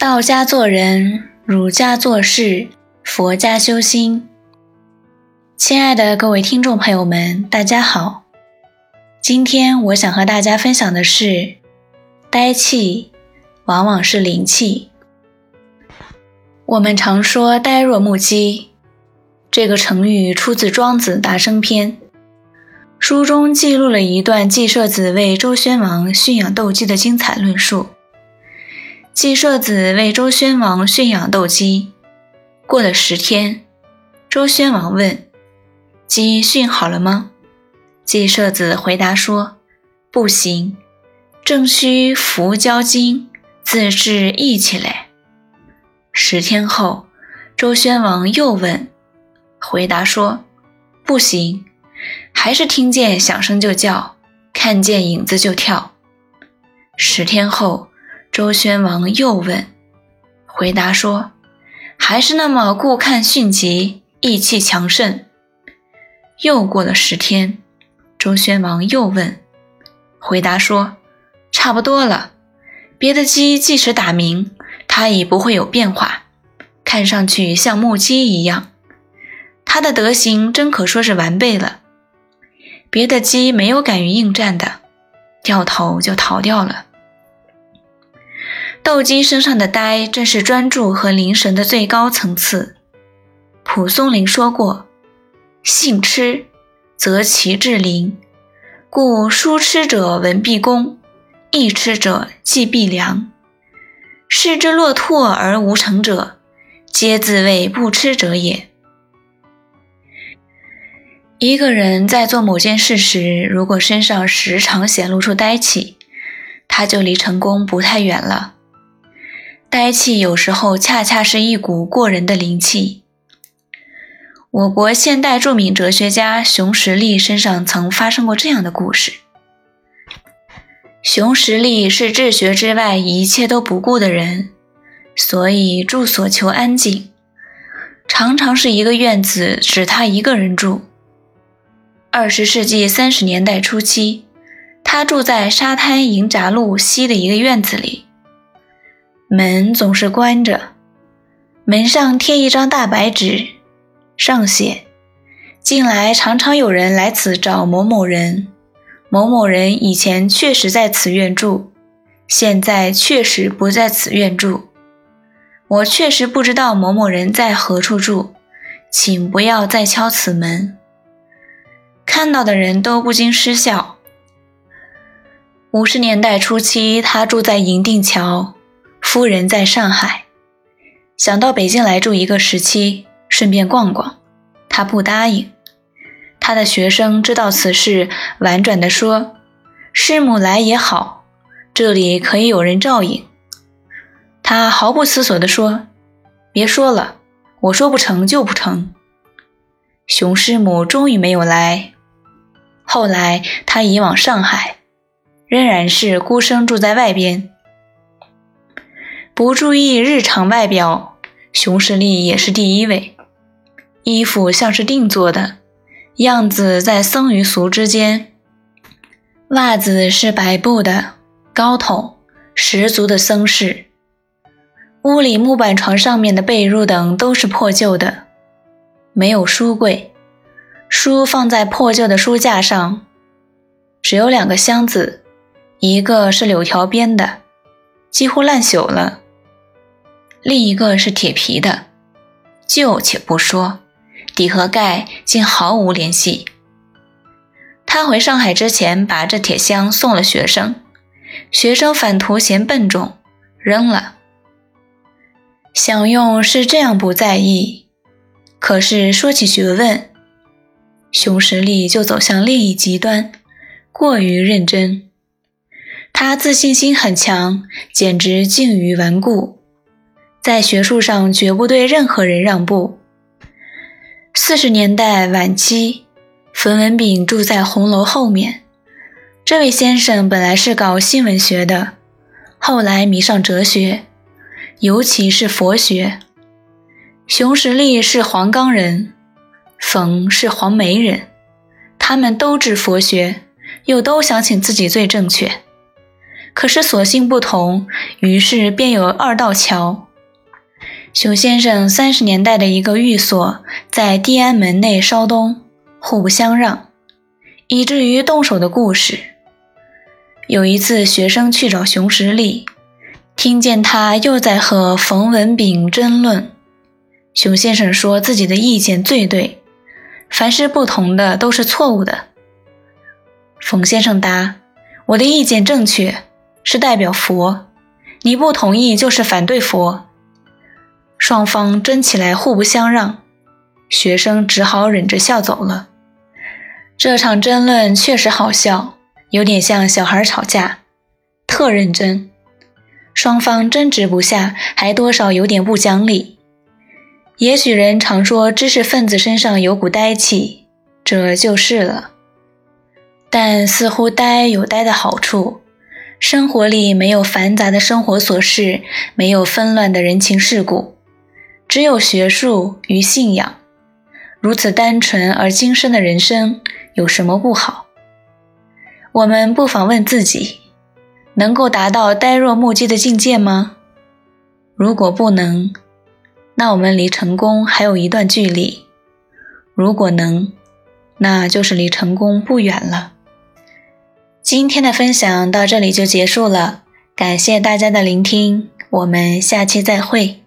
道家做人，儒家做事，佛家修心。亲爱的各位听众朋友们，大家好。今天我想和大家分享的是，呆气往往是灵气。我们常说“呆若木鸡”，这个成语出自《庄子·达生篇》，书中记录了一段季舍子为周宣王驯养斗鸡的精彩论述。季舍子为周宣王驯养斗鸡，过了十天，周宣王问：“鸡训好了吗？”季舍子回答说：“不行，正需服交精，自制义气嘞。”十天后，周宣王又问，回答说：“不行，还是听见响声就叫，看见影子就跳。”十天后。周宣王又问，回答说：“还是那么顾看迅疾，意气强盛。”又过了十天，周宣王又问，回答说：“差不多了。别的鸡即使打鸣，它也不会有变化，看上去像木鸡一样。它的德行真可说是完备了。别的鸡没有敢于应战的，掉头就逃掉了。”斗鸡身上的呆，正是专注和灵神的最高层次。蒲松龄说过：“性痴，则其志灵。故书痴者文必恭，义痴者既必良。视之若兔而无成者，皆自谓不痴者也。”一个人在做某件事时，如果身上时常显露出呆气，他就离成功不太远了。呆气有时候恰恰是一股过人的灵气。我国现代著名哲学家熊十力身上曾发生过这样的故事。熊十力是治学之外一切都不顾的人，所以住所求安静，常常是一个院子只他一个人住。二十世纪三十年代初期，他住在沙滩营闸路西的一个院子里。门总是关着，门上贴一张大白纸，上写：“近来常常有人来此找某某人，某某人以前确实在此院住，现在确实不在此院住。我确实不知道某某人在何处住，请不要再敲此门。”看到的人都不禁失笑。五十年代初期，他住在银锭桥。夫人在上海，想到北京来住一个时期，顺便逛逛，他不答应。他的学生知道此事，婉转地说：“师母来也好，这里可以有人照应。”他毫不思索地说：“别说了，我说不成就不成。”熊师母终于没有来。后来他移往上海，仍然是孤身住在外边。不注意日常外表，熊十力也是第一位。衣服像是定做的，样子在僧与俗之间。袜子是白布的，高筒，十足的僧式。屋里木板床上面的被褥等都是破旧的，没有书柜，书放在破旧的书架上，只有两个箱子，一个是柳条编的，几乎烂朽了。另一个是铁皮的，旧且不说，底和盖竟毫无联系。他回上海之前，把这铁箱送了学生，学生反图嫌笨重，扔了。想用是这样不在意，可是说起学问，熊十力就走向另一极端，过于认真。他自信心很强，简直近于顽固。在学术上绝不对任何人让步。四十年代晚期，冯文炳住在红楼后面。这位先生本来是搞新闻学的，后来迷上哲学，尤其是佛学。熊十力是黄冈人，冯是黄梅人，他们都知佛学，又都想请自己最正确。可是所性不同，于是便有二道桥。熊先生三十年代的一个寓所在地安门内稍东，互不相让，以至于动手的故事。有一次，学生去找熊十力，听见他又在和冯文炳争论。熊先生说自己的意见最对，凡是不同的都是错误的。冯先生答：“我的意见正确，是代表佛；你不同意就是反对佛。”双方争起来，互不相让，学生只好忍着笑走了。这场争论确实好笑，有点像小孩吵架，特认真，双方争执不下，还多少有点不讲理。也许人常说知识分子身上有股呆气，这就是了。但似乎呆有呆的好处，生活里没有繁杂的生活琐事，没有纷乱的人情世故。只有学术与信仰，如此单纯而精深的人生有什么不好？我们不妨问自己：能够达到呆若木鸡的境界吗？如果不能，那我们离成功还有一段距离；如果能，那就是离成功不远了。今天的分享到这里就结束了，感谢大家的聆听，我们下期再会。